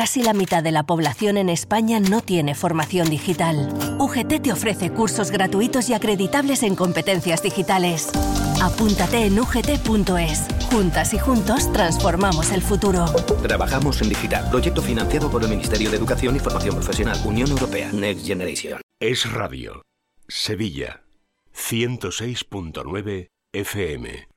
Casi la mitad de la población en España no tiene formación digital. UGT te ofrece cursos gratuitos y acreditables en competencias digitales. Apúntate en ugt.es. Juntas y juntos transformamos el futuro. Trabajamos en digital. Proyecto financiado por el Ministerio de Educación y Formación Profesional, Unión Europea, Next Generation. Es Radio. Sevilla. 106.9 FM.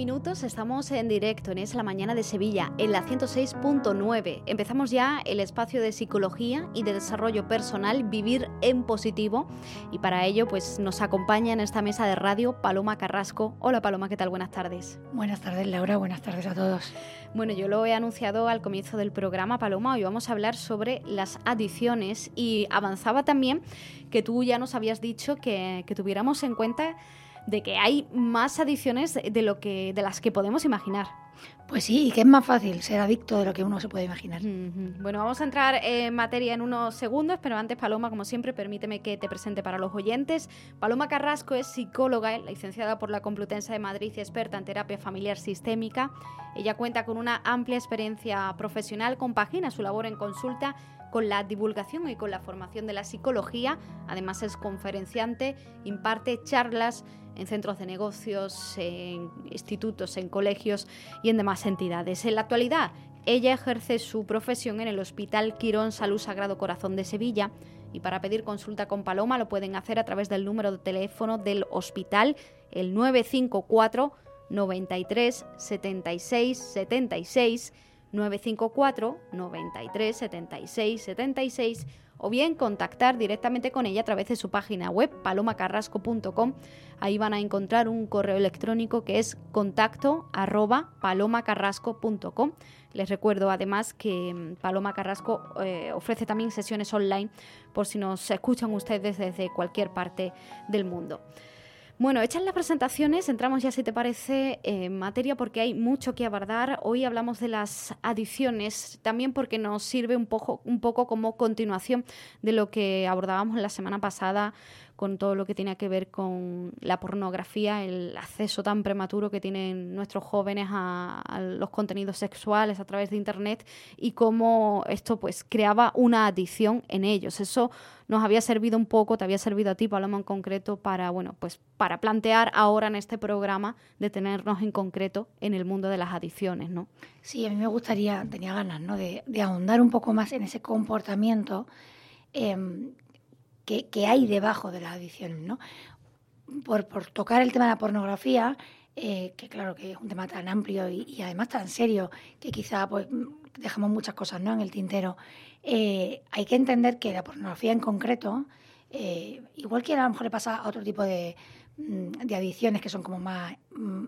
Minutos, estamos en directo en Es la Mañana de Sevilla, en la 106.9. Empezamos ya el espacio de psicología y de desarrollo personal, Vivir en Positivo. Y para ello, pues nos acompaña en esta mesa de radio Paloma Carrasco. Hola Paloma, ¿qué tal? Buenas tardes. Buenas tardes Laura, buenas tardes a todos. Bueno, yo lo he anunciado al comienzo del programa, Paloma. Hoy vamos a hablar sobre las adicciones y avanzaba también que tú ya nos habías dicho que, que tuviéramos en cuenta de que hay más adicciones de, lo que, de las que podemos imaginar. Pues sí, y que es más fácil ser adicto de lo que uno se puede imaginar. Bueno, vamos a entrar en materia en unos segundos, pero antes, Paloma, como siempre, permíteme que te presente para los oyentes. Paloma Carrasco es psicóloga, licenciada por la Complutense de Madrid y experta en terapia familiar sistémica. Ella cuenta con una amplia experiencia profesional, compagina su labor en consulta con la divulgación y con la formación de la psicología. Además es conferenciante, imparte charlas en centros de negocios, en institutos, en colegios y en demás entidades. En la actualidad, ella ejerce su profesión en el Hospital Quirón Salud Sagrado Corazón de Sevilla y para pedir consulta con Paloma lo pueden hacer a través del número de teléfono del hospital, el 954 93 76 76 954 93 76 76 o bien contactar directamente con ella a través de su página web palomacarrasco.com. Ahí van a encontrar un correo electrónico que es contacto arroba palomacarrasco.com. Les recuerdo además que mm, Paloma Carrasco eh, ofrece también sesiones online por si nos escuchan ustedes desde cualquier parte del mundo. Bueno, hechas las presentaciones, entramos ya, si te parece, en materia porque hay mucho que abordar. Hoy hablamos de las adicciones, también porque nos sirve un poco, un poco como continuación de lo que abordábamos la semana pasada con todo lo que tiene que ver con la pornografía, el acceso tan prematuro que tienen nuestros jóvenes a, los contenidos sexuales a través de Internet y cómo esto pues creaba una adicción en ellos. Eso nos había servido un poco, te había servido a ti, Paloma, en concreto, para, bueno, pues para plantear ahora en este programa detenernos en concreto en el mundo de las adicciones, ¿no? Sí, a mí me gustaría, tenía ganas, ¿no? De, ahondar un poco más en ese comportamiento em, que, hay debajo de las adicciones, ¿no? Por, tocar el tema de la pornografía, eh, que claro que es un tema tan amplio y, además tan serio, que quizá pues dejamos muchas cosas ¿no? en el tintero. Eh, hay que entender que la pornografía en concreto, eh, igual que a lo mejor le pasa a otro tipo de, mm, de adicciones que son como más, mm,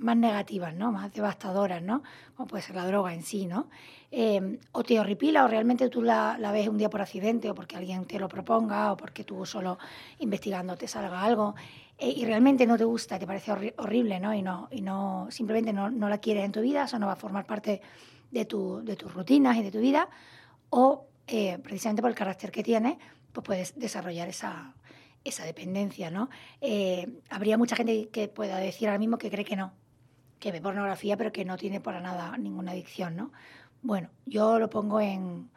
más negativas, ¿no? más devastadoras, ¿no? como puede ser la droga en sí, ¿no? Em, o te horripila o realmente tú la, ves un día por accidente o porque alguien te lo proponga o porque tú solo investigando te salga algo eh, y realmente no te gusta, te parece horrible ¿no? Y, no, y no simplemente no, la quieres en tu vida, eso no va a formar parte de, tu, de tus rutinas y de tu vida o eh, precisamente por el carácter que tiene, pues puedes desarrollar esa, esa dependencia, ¿no? Eh, habría mucha gente que pueda decir ahora mismo que cree que no, que ve pornografía pero que no tiene para nada ninguna adicción, ¿no? Bueno, yo lo pongo en,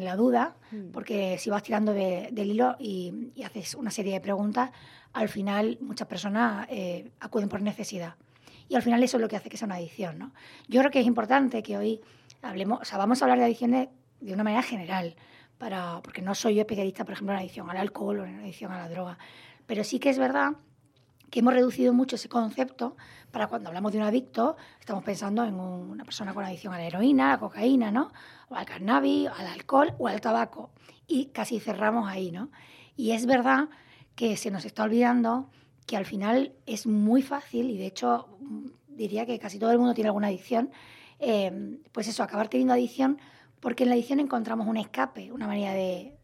la duda, mm. porque si vas tirando del hilo y, haces una serie de preguntas, al final muchas personas eh, acuden por necesidad. Y al final eso es lo que hace que sea una adicción. ¿no? Yo creo que es importante que hoy hablemos, o sea, vamos a hablar de adicciones de una manera general, para, porque no soy yo especialista, por ejemplo, en adicción al alcohol o en adicción a la droga. Pero sí que es verdad que hemos reducido mucho ese concepto para cuando hablamos de un adicto, estamos pensando en una persona con adicción a la heroína, a la cocaína, ¿no? O al cannabis, al alcohol o al tabaco. Y casi cerramos ahí, ¿no? Y es verdad que se nos está olvidando que al final es muy fácil, y de hecho diría que casi todo el mundo tiene alguna adicción, eh, pues eso, acabar teniendo adicción, porque en la adicción encontramos un escape, una manera de,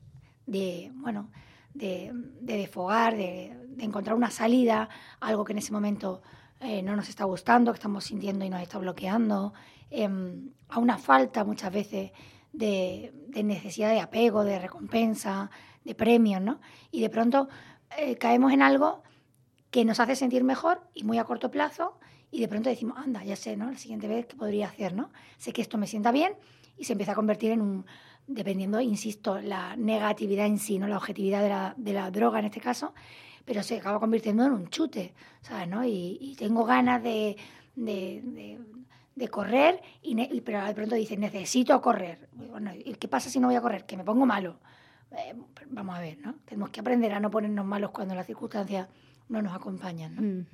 de bueno, de, desfogar, de, encontrar una salida, algo que en ese momento eh, no nos está gustando, que estamos sintiendo y nos está bloqueando, em, a una falta muchas veces de, necesidad de apego, de recompensa, de premios, ¿no? Y de pronto eh, caemos en algo que nos hace sentir mejor y muy a corto plazo y de pronto decimos, anda, ya sé, ¿no? La siguiente vez que podría hacer, ¿no? Sé que esto me sienta bien y se empieza a convertir en un, dependiendo, insisto, la negatividad en sí, no la objetividad de la, de la droga en este caso, pero se acaba convirtiendo en un chute, ¿sabes? ¿no? Y, tengo ganas de, de, de, correr, y, pero de pronto dices, necesito correr. Bueno, ¿y qué pasa si no voy a correr? Que me pongo malo. Eh, vamos a ver, ¿no? Tenemos que aprender a no ponernos malos cuando las circunstancias no nos acompañan.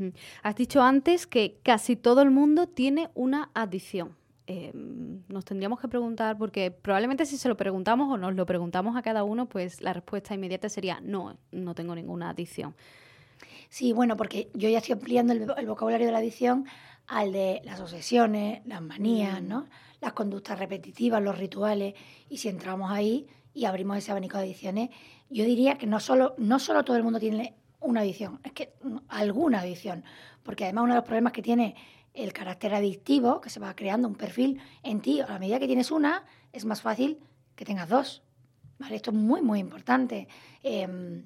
Has dicho antes que casi todo el mundo tiene una adicción. Em, nos tendríamos que preguntar, porque probablemente si se lo preguntamos o nos lo preguntamos a cada uno, pues la respuesta inmediata sería no, no tengo ninguna adicción. Sí, bueno, porque yo ya estoy ampliando el, vocabulario de la adicción al de las obsesiones, las manías, mm. ¿no? las conductas repetitivas, los rituales, y si entramos ahí y abrimos ese abanico de adicciones, yo diría que no solo, no solo todo el mundo tiene una adicción, es que alguna adicción, porque además uno de los problemas que tiene el carácter adictivo, que se va creando un perfil en ti, a la medida que tienes una, es más fácil que tengas dos. ¿Vale? Esto es muy, muy importante. Em,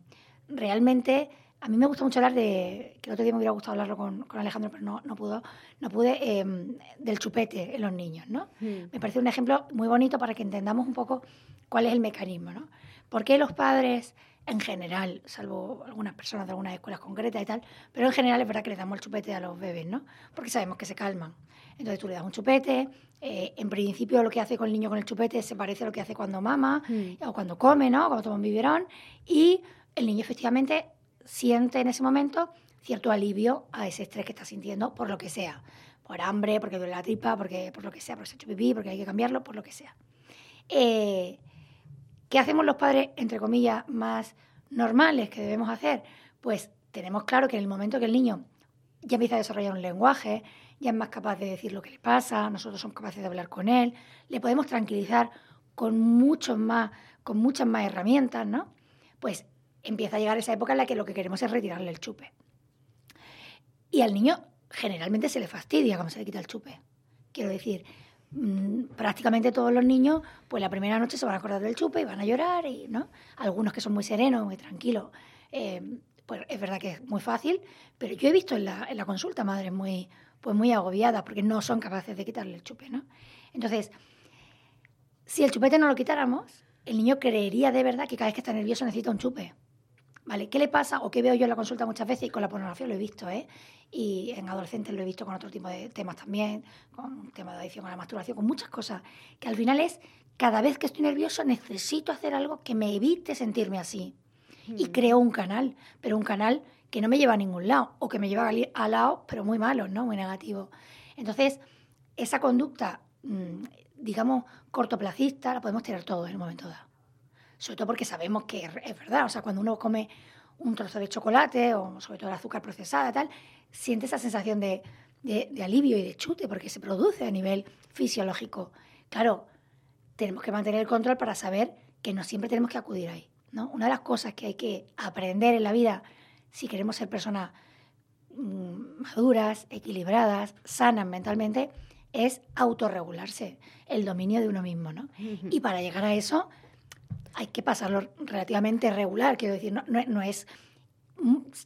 realmente, a mí me gusta mucho hablar de, que el otro día me hubiera gustado hablarlo con, Alejandro, pero no, no, pudo, no pude, em, del chupete en los niños, ¿no? Hmm. Me parece un ejemplo muy bonito para que entendamos un poco cuál es el mecanismo, ¿no? ¿Por qué los padres en general, salvo algunas personas de algunas escuelas concretas y tal, pero en general es verdad que le damos el chupete a los bebés, ¿no? Porque sabemos que se calman. Entonces tú le das un chupete, eh, en principio lo que hace con el niño con el chupete se parece a lo que hace cuando mama mm. o cuando come, ¿no? Cuando toma un biberón y el niño efectivamente siente en ese momento cierto alivio a ese estrés que está sintiendo por lo que sea, por hambre, porque duele la tripa, porque por lo que sea, porque se ha hecho pipí, porque hay que cambiarlo, por lo que sea. Eh, ¿Qué hacemos los padres, entre comillas, más normales que debemos hacer? Pues tenemos claro que en el momento que el niño ya empieza a desarrollar un lenguaje, ya es más capaz de decir lo que le pasa, nosotros somos capaces de hablar con él, le podemos tranquilizar con muchos más, con muchas más herramientas, ¿no? Pues empieza a llegar esa época en la que lo que queremos es retirarle el chupe. Y al niño generalmente se le fastidia cuando se le quita el chupe. Quiero decir, Mm, prácticamente todos los niños, pues la primera noche se van a acordar del chupe y van a llorar, y, ¿no? Algunos que son muy serenos, muy tranquilos, eh, pues es verdad que es muy fácil, pero yo he visto en la, en la consulta madres muy, pues muy agobiadas porque no son capaces de quitarle el chupe, ¿no? Entonces, si el chupete no lo quitáramos, el niño creería de verdad que cada vez que está nervioso necesita un chupe. ¿Vale? ¿Qué le pasa o qué veo yo en la consulta muchas veces y con la pornografía lo he visto, ¿eh? Y en adolescentes lo he visto con otro tipo de temas también, con temas de adicción a la masturbación, con muchas cosas, que al final es, cada vez que estoy nervioso necesito hacer algo que me evite sentirme así. Y mm. creo un canal, pero un canal que no me lleva a ningún lado, o que me lleva a lado, pero muy malo, ¿no? Muy negativo. Entonces, esa conducta, mm, digamos, cortoplacista, la podemos tener todos en un momento dado sobre todo porque sabemos que es verdad, o sea, cuando uno come un trozo de chocolate o sobre todo el azúcar procesada, tal, siente esa sensación de, alivio y de chute porque se produce a nivel fisiológico. Claro, tenemos que mantener el control para saber que no siempre tenemos que acudir ahí. ¿no? Una de las cosas que hay que aprender en la vida si queremos ser personas mm, maduras, equilibradas, sanas mentalmente, es autorregularse, el dominio de uno mismo. ¿no? Y para llegar a eso hay que pasarlo relativamente regular, quiero decir, no, no, es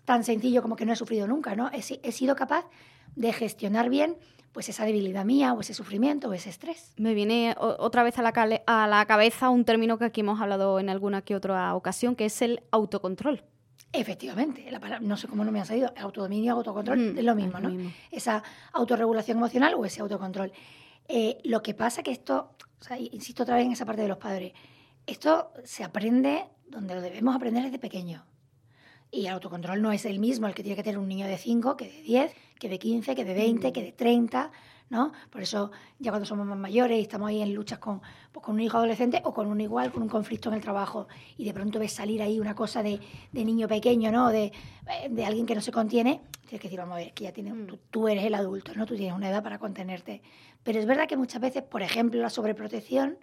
tan sencillo como que no he sufrido nunca, ¿no? He, he, sido capaz de gestionar bien pues esa debilidad mía o ese sufrimiento o ese estrés. Me viene otra vez a la, a la cabeza un término que aquí hemos hablado en alguna que otra ocasión, que es el autocontrol. Efectivamente, la no sé cómo no me ha salido, autodominio, autocontrol, es lo mismo, ¿no? Esa autorregulación emocional o ese autocontrol. Eh, lo que pasa que esto, o sea, insisto otra vez en esa parte de los padres, esto se aprende donde lo debemos aprender desde pequeño. Y el autocontrol no es el mismo el que tiene que tener un niño de 5, que de 10, que de 15, que de 20, que de 30, ¿no? Por eso ya cuando somos más mayores y estamos ahí en luchas con, pues, con un hijo adolescente o con un igual, con un conflicto en el trabajo, y de pronto ves salir ahí una cosa de, de niño pequeño, ¿no? De, de, alguien que no se contiene, tienes que decir, vamos a ver, que ya tienes, mm. tú, tú, eres el adulto, ¿no? Tú tienes una edad para contenerte. Pero es verdad que muchas veces, por ejemplo, la sobreprotección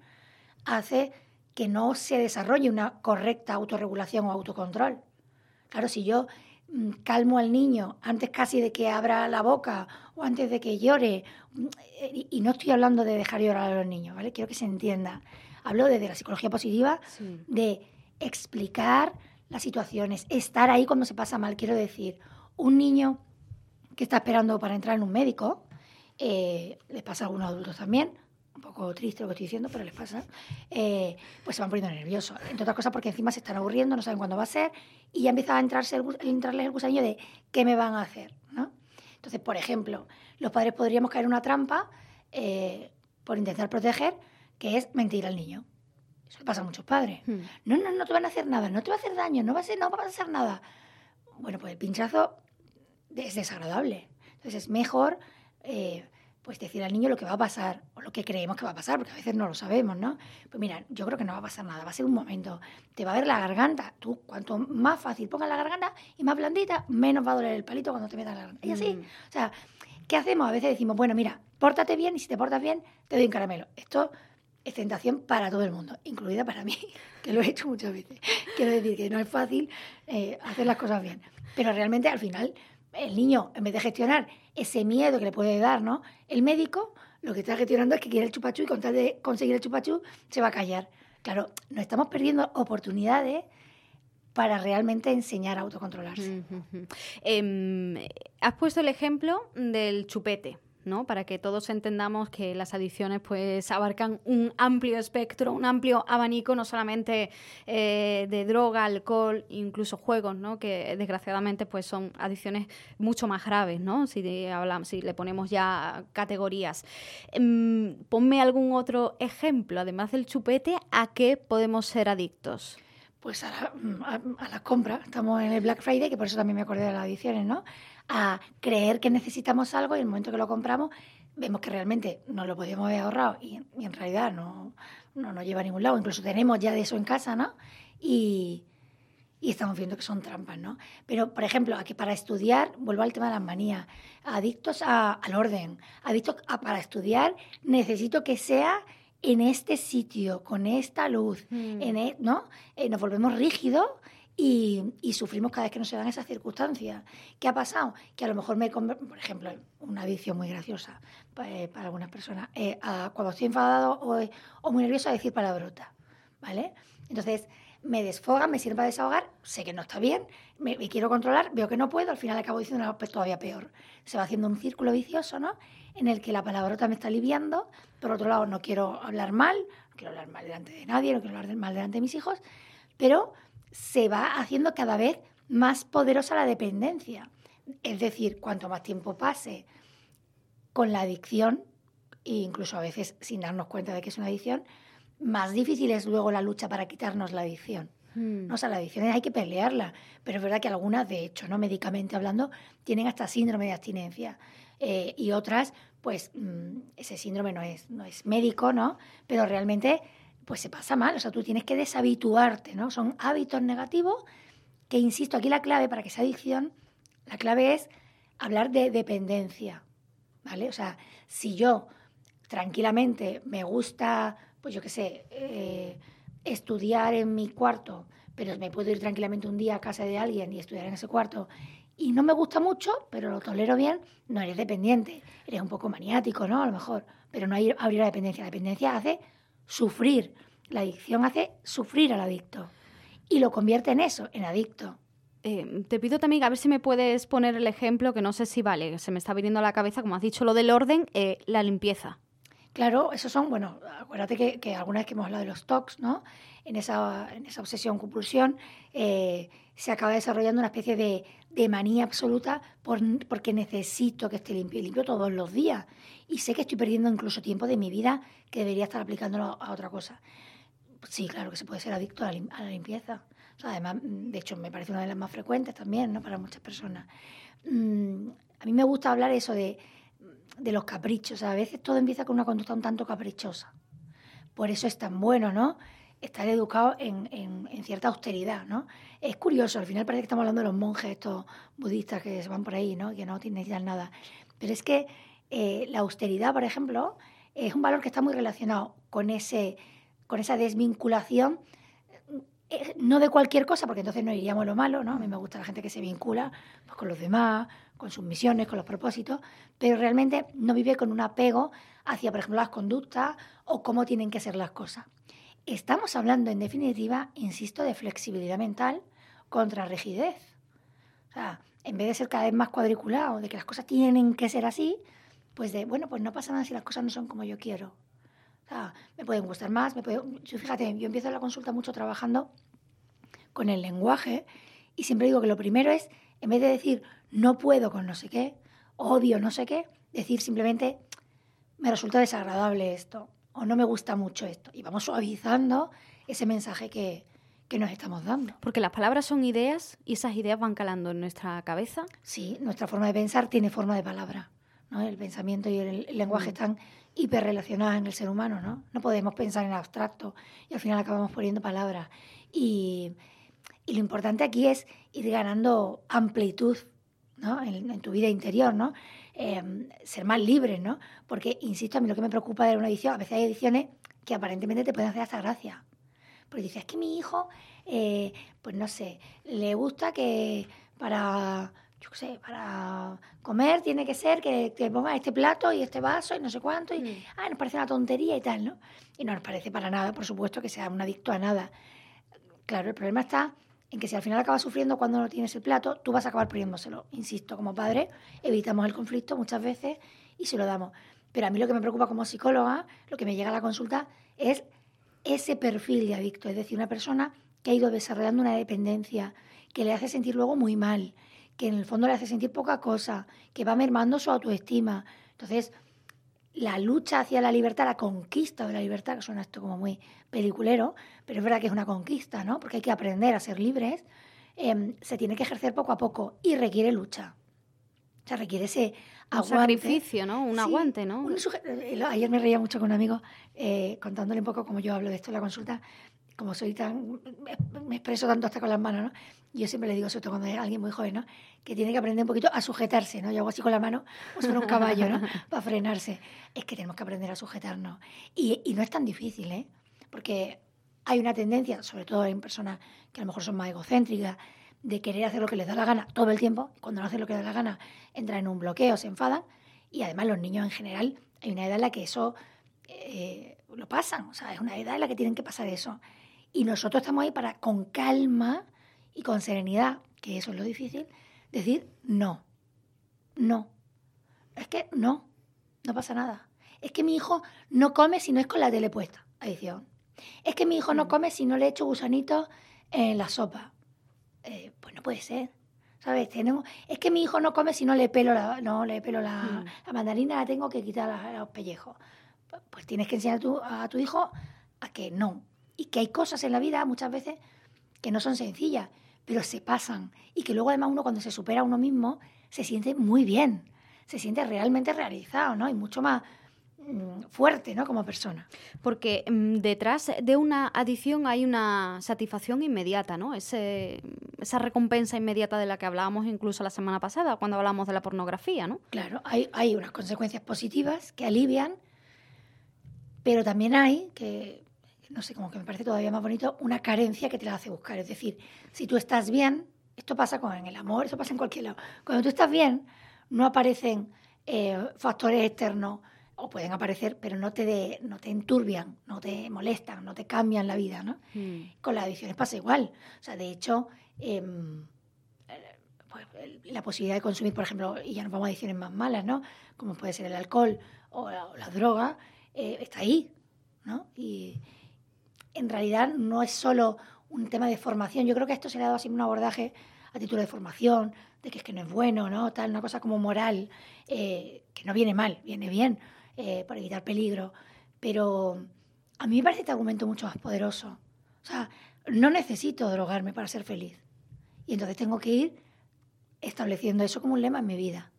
hace que no se desarrolle una correcta autorregulación o autocontrol. Claro, si yo mm, calmo al niño antes casi de que abra la boca o antes de que llore, mm, y no estoy hablando de dejar llorar a los niños, ¿vale? Quiero que se entienda. Hablo desde la psicología positiva de explicar las situaciones, estar ahí cuando se pasa mal. Quiero decir, un niño que está esperando para entrar en un médico, eh, les pasa a algunos adultos también, un poco triste lo que estoy diciendo, pero les pasa, eh, pues se van poniendo nerviosos. Entre otras cosas porque encima se están aburriendo, no saben cuándo va a ser, y ya empieza a entrarse el, entrarles el gusanillo de qué me van a hacer. ¿no? Entonces, por ejemplo, los padres podríamos caer en una trampa eh, por intentar proteger, que es mentir al niño. Eso le pasa a muchos padres. Hmm. No, no, no te van a hacer nada, no te va a hacer daño, no va a, ser, no va a pasar nada. Bueno, pues el pinchazo es desagradable. Entonces es mejor eh, pues decir al niño lo que va a pasar o lo que creemos que va a pasar, porque a veces no lo sabemos, ¿no? Pues mira, yo creo que no va a pasar nada, va a ser un momento, te va a ver la garganta, tú cuanto más fácil pongas la garganta y más blandita, menos va a doler el palito cuando te metas la garganta. Y así, mm. o sea, ¿qué hacemos? A veces decimos, bueno, mira, pórtate bien y si te portas bien, te doy un caramelo. Esto es tentación para todo el mundo, incluida para mí, que lo he hecho muchas veces. Quiero decir que no es fácil eh, hacer las cosas bien, pero realmente al final el niño, en vez de gestionar ese miedo que le puede dar, ¿no? El médico lo que está gestionando es que quiere el chupachú y con tal de conseguir el chupachú se va a callar. Claro, nos estamos perdiendo oportunidades para realmente enseñar a autocontrolarse. Em, has puesto el ejemplo del chupete. ¿No? Para que todos entendamos que las adicciones pues abarcan un amplio espectro, un amplio abanico, no solamente eh, de droga, alcohol, incluso juegos, ¿no? Que desgraciadamente pues son adicciones mucho más graves, ¿no? Si, hablamos, si le ponemos ya categorías. Em, ponme algún otro ejemplo, además del chupete, ¿a qué podemos ser adictos? Pues a la, a la compra. Estamos en el Black Friday, que por eso también me acordé de las adicciones, ¿no? A creer que necesitamos algo y en el momento que lo compramos vemos que realmente no lo podíamos haber ahorrado y, en realidad no, no nos lleva a ningún lado. Incluso tenemos ya de eso en casa, ¿no? Y, y estamos viendo que son trampas, ¿no? Pero, por ejemplo, aquí para estudiar, vuelvo al tema de las manías, adictos al orden, adictos a, para estudiar, necesito que sea en este sitio, con esta luz, mm. en e, ¿no? Eh, nos volvemos rígidos y, sufrimos cada vez que nos se dan esas circunstancias. ¿Qué ha pasado? Que a lo mejor me, por ejemplo, una adicción muy graciosa eh, para, algunas personas, eh, cuando estoy enfadado o, muy nervioso a decir palabrotas, ¿vale? Entonces me desfoga, me sirve para desahogar, sé que no está bien, me, quiero controlar, veo que no puedo, al final acabo diciendo algo todavía peor. Se va haciendo un círculo vicioso, ¿no? En el que la palabrota me está aliviando, por otro lado no quiero hablar mal, no quiero hablar mal delante de nadie, no quiero hablar mal delante de mis hijos, pero se va haciendo cada vez más poderosa la dependencia. Es decir, cuanto más tiempo pase con la adicción, e incluso a veces sin darnos cuenta de que es una adicción, más difícil es luego la lucha para quitarnos la adicción. No, o sea, la adicción hay que pelearla, pero es verdad que algunas, de hecho, no médicamente hablando, tienen hasta síndrome de abstinencia. Eh, y otras, pues mm, ese síndrome no es, no es médico, ¿no? Pero realmente pues se pasa mal. O sea, tú tienes que deshabituarte, ¿no? Son hábitos negativos que, insisto, aquí la clave para que sea adicción, la clave es hablar de dependencia, ¿vale? O sea, si yo tranquilamente me gusta, pues yo qué sé, eh, estudiar en mi cuarto, pero me puedo ir tranquilamente un día a casa de alguien y estudiar en ese cuarto y no me gusta mucho, pero lo tolero bien, no eres dependiente. Eres un poco maniático, ¿no? A lo mejor, pero no hay la dependencia. La dependencia hace sufrir. La adicción hace sufrir al adicto y lo convierte en eso, en adicto. Eh, te pido también a ver si me puedes poner el ejemplo, que no sé si vale, se me está viniendo a la cabeza, como has dicho, lo del orden, eh, la limpieza. Claro, esos son, bueno, acuérdate que, que, alguna vez que hemos hablado de los TOCs, ¿no? En esa, obsesión-compulsión eh, se acaba desarrollando una especie de, manía absoluta por, porque necesito que esté limpio y limpio todos los días. Y sé que estoy perdiendo incluso tiempo de mi vida que debería estar aplicándolo a otra cosa. Sí, claro que se puede ser adicto a la, limpieza. además, de hecho, me parece una de las más frecuentes también, ¿no? Para muchas personas. Mm, a mí me gusta hablar eso de, de los caprichos. A veces todo empieza con una conducta un tanto caprichosa. Por eso es tan bueno, ¿no? Estar educado en, en, cierta austeridad, ¿no? Es curioso, al final parece que estamos hablando de los monjes estos budistas que se van por ahí, ¿no? Que no necesitan nada. Pero es que eh, la austeridad, por ejemplo, es un valor que está muy relacionado con ese con esa desvinculación, eh, no de cualquier cosa, porque entonces no iríamos a lo malo, ¿no? A mí me gusta la gente que se vincula pues, con los demás, con sus misiones, con los propósitos, pero realmente no vive con un apego hacia, por ejemplo, las conductas o cómo tienen que ser las cosas. Estamos hablando, en definitiva, insisto, de flexibilidad mental contra rigidez. O sea, en vez de ser cada vez más cuadriculado, de que las cosas tienen que ser así, pues de, bueno, pues no pasa nada si las cosas no son como yo quiero. Sea, me pueden gustar más, me puede... fíjate, yo empiezo la consulta mucho trabajando con el lenguaje y siempre digo que lo primero es, en vez de decir no puedo con no sé qué, odio no sé qué, decir simplemente me resulta desagradable esto o no me gusta mucho esto. Y vamos suavizando ese mensaje que, que nos estamos dando. Porque las palabras son ideas y esas ideas van calando en nuestra cabeza. Sí, nuestra forma de pensar tiene forma de palabra. ¿no? El pensamiento y el, lenguaje mm. están hiperrelacionados en el ser humano. ¿no? no podemos pensar en abstracto y al final acabamos poniendo palabras. Y, y lo importante aquí es ir ganando amplitud ¿no? en, tu vida interior, ¿no? Em, ser más libre, ¿no? Porque, insisto, a mí lo que me preocupa de una edición, a veces hay ediciones que aparentemente te pueden hacer hasta gracia. Porque dices, es que mi hijo, eh, pues no sé, le gusta que para, yo qué sé, para comer tiene que ser que, que ponga este plato y este vaso y no sé cuánto. Y, mm. ah, nos parece una tontería y tal, ¿no? Y no nos parece para nada, por supuesto, que sea un adicto a nada. Claro, el problema está en que si al final acabas sufriendo cuando no tienes el plato, tú vas a acabar poniéndoselo. Insisto, como padre, evitamos el conflicto muchas veces y se lo damos. Pero a mí lo que me preocupa como psicóloga, lo que me llega a la consulta, es ese perfil de adicto, es decir, una persona que ha ido desarrollando una dependencia, que le hace sentir luego muy mal, que en el fondo le hace sentir poca cosa, que va mermando su autoestima. Entonces, la lucha hacia la libertad, la conquista de la libertad, que suena esto como muy peliculero, pero es verdad que es una conquista, ¿no? Porque hay que aprender a ser libres, em, se tiene que ejercer poco a poco y requiere lucha. O sea, requiere ese un sacrificio, ¿no? Un aguante, ¿no? Eh, ayer me reía mucho con un amigo eh, contándole un poco cómo yo hablo de esto en la consulta, como soy tan, me expreso tanto hasta con las manos, ¿no? Yo siempre le digo, sobre todo cuando es alguien muy joven, ¿no? Que tiene que aprender un poquito a sujetarse, ¿no? Yo hago así con la mano, pues con un caballo, ¿no? Para frenarse. Es que tenemos que aprender a sujetarnos. Y, y no es tan difícil, ¿eh? Porque hay una tendencia, sobre todo en personas que a lo mejor son más egocéntricas, de querer hacer lo que les da la gana todo el tiempo. Cuando no hacen lo que les da la gana, entran en un bloqueo, se enfadan. Y además los niños en general, hay una edad en la que eso eh, lo pasan. O sea, es una edad en la que tienen que pasar eso. Y nosotros estamos ahí para, con calma y con serenidad, que eso es lo difícil, decir no. No. Es que no, no pasa nada. Es que mi hijo no come si no es con la tele puesta. Adición. Es que mi hijo no mm. come si no le echo gusanitos en la sopa. Eh, pues no puede ser. ¿Sabes? Tenemos, es que mi hijo no come si no le pelo la, no le pelo la, mm. la mandarina, la tengo que quitar los pellejos. Pues tienes que enseñar a tu, a tu hijo a que no, y que hay cosas en la vida muchas veces que no son sencillas, pero se pasan y que luego además uno cuando se supera a uno mismo se siente muy bien, se siente realmente realizado, ¿no? Y mucho más mm, fuerte, ¿no? Como persona. Porque mm, detrás de una adicción hay una satisfacción inmediata, ¿no? Ese, esa recompensa inmediata de la que hablábamos incluso la semana pasada, cuando hablamos de la pornografía, ¿no? Claro, hay, hay unas consecuencias positivas que alivian, pero también hay que no sé, como que me parece todavía más bonito, una carencia que te la hace buscar. Es decir, si tú estás bien, esto pasa con el amor, esto pasa en cualquier lado. Cuando tú estás bien, no aparecen eh, factores externos, o pueden aparecer, pero no te, no te enturbian, no te molestan, no te cambian la vida, ¿no? Hmm. Con las adicciones pasa igual. O sea, de hecho, em, pues, la posibilidad de consumir, por ejemplo, y ya nos vamos a adicciones más malas, ¿no? Como puede ser el alcohol o la, droga, eh, está ahí, ¿no? Y, en realidad no es solo un tema de formación. Yo creo que esto se le ha dado así un abordaje a título de formación, de que es que no es bueno, ¿no? Tal, una cosa como moral, eh, que no viene mal, viene bien, eh, para evitar peligro. Pero a mí me parece este argumento mucho más poderoso. O sea, no necesito drogarme para ser feliz. Y entonces tengo que ir estableciendo eso como un lema en mi vida.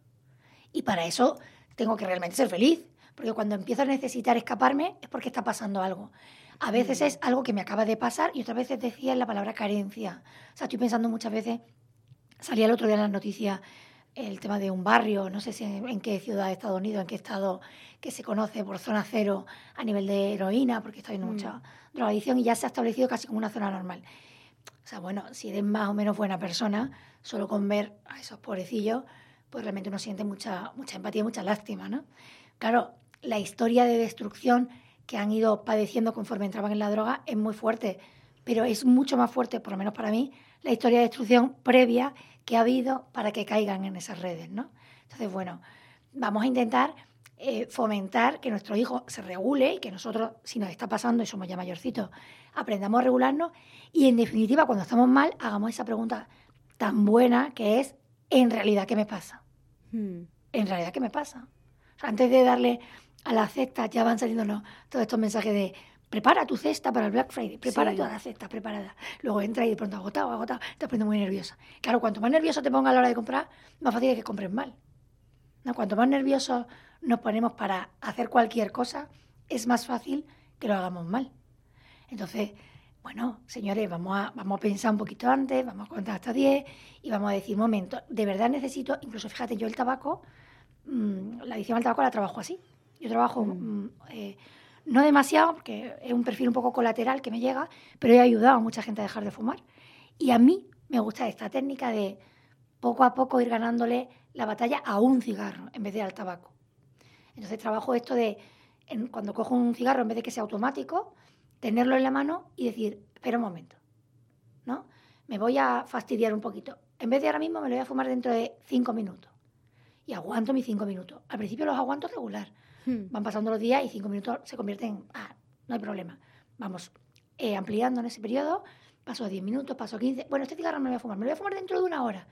Y para eso tengo que realmente ser feliz. Porque cuando empiezo a necesitar escaparme es porque está pasando algo. A veces es algo que me acaba de pasar y otras veces decía la palabra carencia. O sea, estoy pensando muchas veces, salía el otro día en las noticias el tema de un barrio, no sé si en, qué ciudad de Estados Unidos, en qué estado que se conoce por zona cero a nivel de heroína, porque está habiendo mm. mucha drogadicción y ya se ha establecido casi como una zona normal. O sea, bueno, si eres más o menos buena persona, solo con ver a esos pobrecillos, pues realmente uno siente mucha, mucha empatía y mucha lástima, ¿no? Claro, la historia de destrucción que han ido padeciendo conforme entraban en la droga es muy fuerte, pero es mucho más fuerte, por lo menos para mí, la historia de destrucción previa que ha habido para que caigan en esas redes, ¿no? Entonces, bueno, vamos a intentar eh, fomentar que nuestro hijo se regule y que nosotros, si nos está pasando y somos ya mayorcitos, aprendamos a regularnos y, en definitiva, cuando estamos mal, hagamos esa pregunta tan buena que es, ¿en realidad qué me pasa? Hmm. ¿En realidad qué me pasa? antes de darle a la cesta, ya van saliendo todos estos mensajes de prepara tu cesta para el Black Friday, prepara toda la cesta preparada. Luego entra y de pronto agotado, agotado, te poniendo muy nerviosa. Claro, cuanto más nervioso te ponga a la hora de comprar, más fácil es que compres mal. ¿No? Cuanto más nerviosos nos ponemos para hacer cualquier cosa, es más fácil que lo hagamos mal. Entonces, bueno, señores, vamos a, vamos a pensar un poquito antes, vamos a contar hasta 10 y vamos a decir, momento, de verdad necesito, incluso fíjate, yo el tabaco, mm, la adicción al tabaco la trabajo así. Yo trabajo mm, eh, no demasiado, porque es un perfil un poco colateral que me llega, pero he ayudado a mucha gente a dejar de fumar. Y a mí me gusta esta técnica de poco a poco ir ganándole la batalla a un cigarro en vez de al tabaco. Entonces trabajo esto de, cuando cojo un cigarro, en vez de que sea automático, tenerlo en la mano y decir, espera un momento, ¿no? Me voy a fastidiar un poquito. En vez de ahora mismo, me lo voy a fumar dentro de cinco minutos. Y aguanto mis cinco minutos. Al principio los aguanto regular, Hmm. Van pasando los días y cinco minutos se convierten en, ah, no hay problema. Vamos eh, ampliando en ese periodo, paso 10 minutos, paso 15. Bueno, este cigarro me lo voy a fumar, me lo voy a fumar dentro de una hora.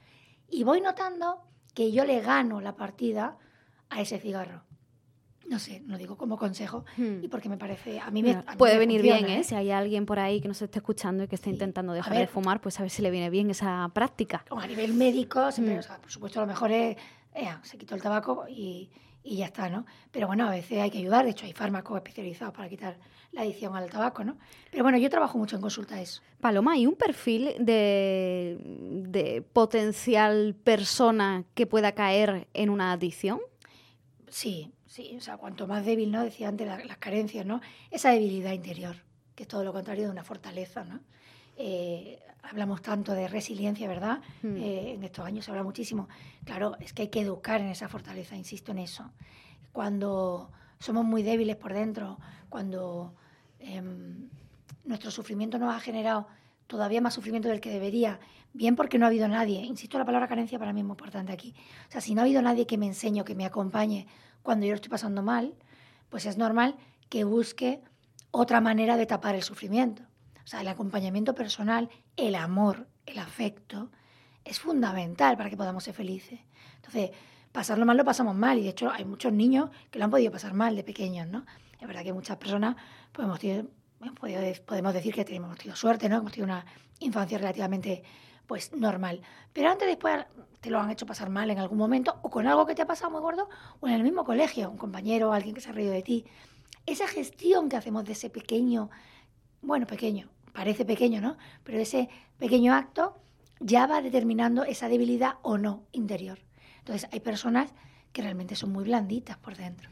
Y voy notando que yo le gano la partida a ese cigarro. No sé, lo digo como consejo hmm. y porque me parece, a mí me... puede venir bien, ¿eh? ¿eh? Si hay alguien por ahí que nos esté escuchando y que esté intentando dejar de fumar, pues a ver si le viene bien esa práctica. a nivel médico, siempre, hmm. por supuesto, lo mejor es, eh, se quitó el tabaco y, y ya está, ¿no? Pero bueno, a veces hay que ayudar, de hecho hay fármacos especializados para quitar la adicción al tabaco, ¿no? Pero bueno, yo trabajo mucho en consulta eso. Paloma, ¿hay un perfil de, de potencial persona que pueda caer en una adicción? Sí, sí, o sea, cuanto más débil, ¿no? Decía antes las carencias, ¿no? Esa debilidad interior, que es todo lo contrario de una fortaleza, ¿no? Eh, hablamos tanto de resiliencia, ¿verdad? Hmm. Eh, en estos años se habla muchísimo. Claro, es que hay que educar en esa fortaleza, insisto en eso. Cuando somos muy débiles por dentro, cuando em, nuestro sufrimiento nos ha generado todavía más sufrimiento del que debería, bien porque no ha habido nadie, insisto, la palabra carencia para mí es muy importante aquí. O sea, si no ha habido nadie que me enseñe o que me acompañe cuando yo lo estoy pasando mal, pues es normal que busque otra manera de tapar el sufrimiento. O sea, el acompañamiento personal, el amor, el afecto, es fundamental para que podamos ser felices. Entonces, pasarlo mal lo pasamos mal y de hecho hay muchos niños que lo han podido pasar mal de pequeños, ¿no? Es verdad que muchas personas pues, podemos decir que tenemos tenido suerte, ¿no? Hemos tenido una infancia relativamente pues normal. Pero antes después te lo han hecho pasar mal en algún momento o con algo que te ha pasado muy gordo o en el mismo colegio, un compañero, alguien que se ha reído de ti. Esa gestión que hacemos de ese pequeño bueno, pequeño, parece pequeño, ¿no? Pero ese pequeño acto ya va determinando esa debilidad o no interior. Entonces, hay personas que realmente son muy blanditas por dentro.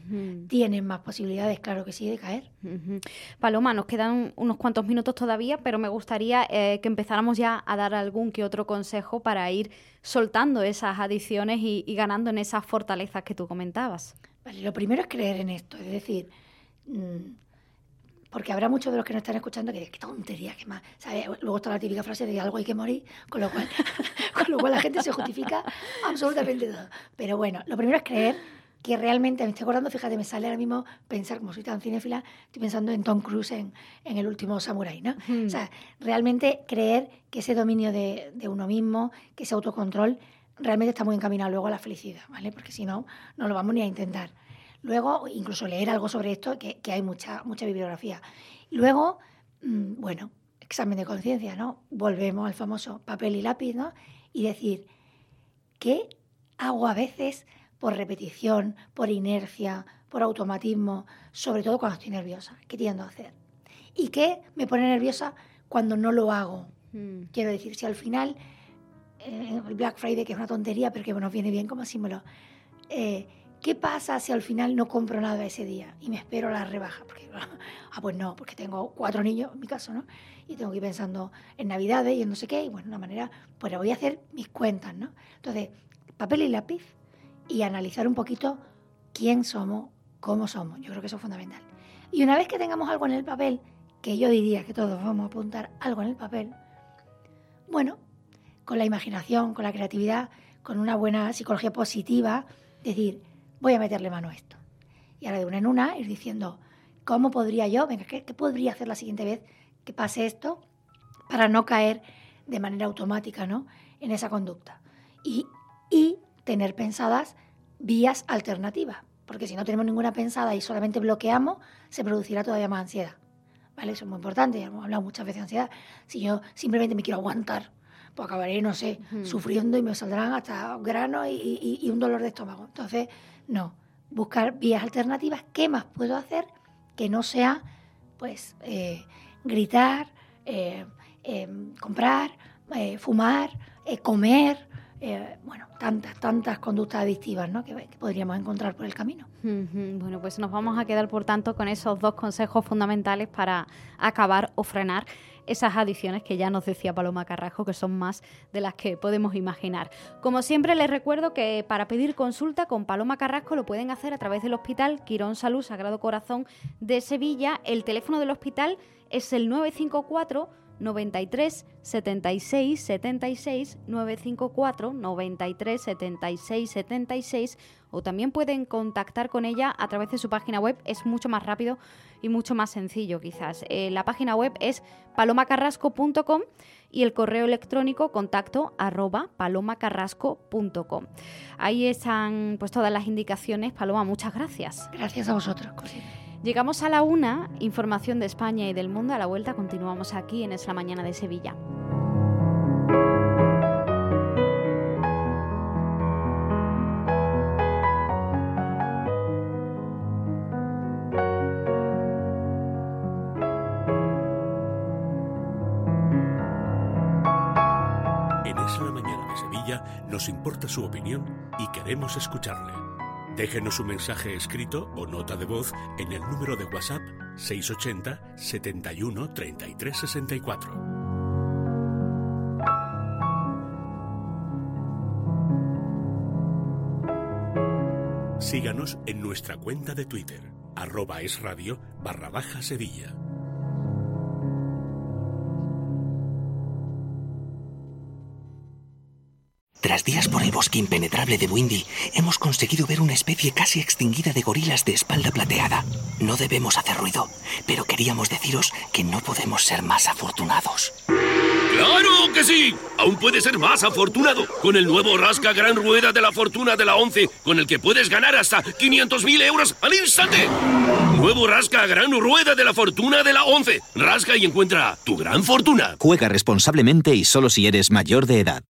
Tienen más posibilidades, claro que sí, de caer. Paloma, nos quedan unos cuantos minutos todavía, pero me gustaría eh, que empezáramos ya a dar algún que otro consejo para ir soltando esas adicciones y, ganando en esas fortalezas que tú comentabas. Vale, lo primero es creer en esto, es decir, mm, porque habrá muchos de los que nos están escuchando que dicen, qué tontería, qué más. Luego está la típica frase de algo hay que morir, con lo cual, con lo cual la gente se justifica absolutamente todo. Pero bueno, lo primero es creer que realmente, me estoy acordando, fíjate, me sale ahora mismo pensar, como soy tan cinéfila, estoy pensando en Tom Cruise en, en El último Samurai, ¿no? O sea, realmente creer que ese dominio de, de uno mismo, que ese autocontrol, realmente está muy encaminado luego a la felicidad, ¿vale? Porque si no, no lo vamos ni a intentar. Luego, incluso leer algo sobre esto, que, hay mucha, mucha bibliografía. Luego, mm, bueno, examen de conciencia, ¿no? Volvemos al famoso papel y lápiz, ¿no? Y decir, ¿qué hago a veces por repetición, por inercia, por automatismo, sobre todo cuando estoy nerviosa? ¿Qué tiendo a hacer? ¿Y qué me pone nerviosa cuando no lo hago? Mm. Quiero decir, si al final eh, el Black Friday, que es una tontería, pero que nos viene bien como símbolo. Eh, ¿Qué pasa si al final no compro nada ese día y me espero la rebaja? Porque, ah, pues no, porque tengo cuatro niños, en mi caso, ¿no? Y tengo que ir pensando en Navidades y en no sé qué, y bueno, de una manera, pues voy a hacer mis cuentas, ¿no? Entonces, papel y lápiz y analizar un poquito quién somos, cómo somos. Yo creo que eso es fundamental. Y una vez que tengamos algo en el papel, que yo diría que todos vamos a apuntar algo en el papel, bueno, con la imaginación, con la creatividad, con una buena psicología positiva, decir, voy a meterle mano a esto. Y ahora de una en una ir diciendo, ¿cómo podría yo, venga, qué, podría hacer la siguiente vez que pase esto para no caer de manera automática ¿no? en esa conducta? Y, y tener pensadas vías alternativas, porque si no tenemos ninguna pensada y solamente bloqueamos, se producirá todavía más ansiedad. ¿Vale? Eso es muy importante, ya hemos hablado muchas veces de ansiedad. Si yo simplemente me quiero aguantar, pues acabaré, no sé, sufriendo y me saldrán hasta granos y, y, un dolor de estómago. Entonces, no, buscar vías alternativas. ¿Qué más puedo hacer que no sea, pues, eh, gritar, eh, eh, comprar, fumar, comer, eh, bueno, tantas, tantas conductas adictivas ¿no? que, podríamos encontrar por el camino. Bueno, pues nos vamos a quedar, por tanto, con esos dos consejos fundamentales para acabar o frenar esas adicciones que ya nos decía Paloma Carrasco, que son más de las que podemos imaginar. Como siempre, les recuerdo que para pedir consulta con Paloma Carrasco lo pueden hacer a través del Hospital Quirón Salud Sagrado Corazón de Sevilla. El teléfono del hospital es el 954 93 76 76 954 93 76 76 o también pueden contactar con ella a través de su página web. Es mucho más rápido y mucho más sencillo quizás. Eh, la página web es palomacarrasco.com y el correo electrónico contacto arroba palomacarrasco.com. Ahí están pues todas las indicaciones. Paloma, muchas gracias. Gracias a vosotros. Llegamos a la una, información de España y del mundo. A la vuelta continuamos aquí en Es la Mañana de Sevilla. En Es la Mañana de Sevilla nos importa su opinión y queremos escucharle. Déjenos un mensaje escrito o nota de voz en el número de WhatsApp 680 71 33 64. Síganos en nuestra cuenta de Twitter, arroba es barra baja Sevilla. Tras días por el bosque impenetrable de Windy, hemos conseguido ver una especie casi extinguida de gorilas de espalda plateada. No debemos hacer ruido, pero queríamos deciros que no podemos ser más afortunados. ¡Claro que sí! Aún puedes ser más afortunado con el nuevo Rasca Gran Rueda de la Fortuna de la 11, con el que puedes ganar hasta 500.000 euros al instante. Nuevo Rasca Gran Rueda de la Fortuna de la 11. Rasca y encuentra tu gran fortuna. Juega responsablemente y solo si eres mayor de edad.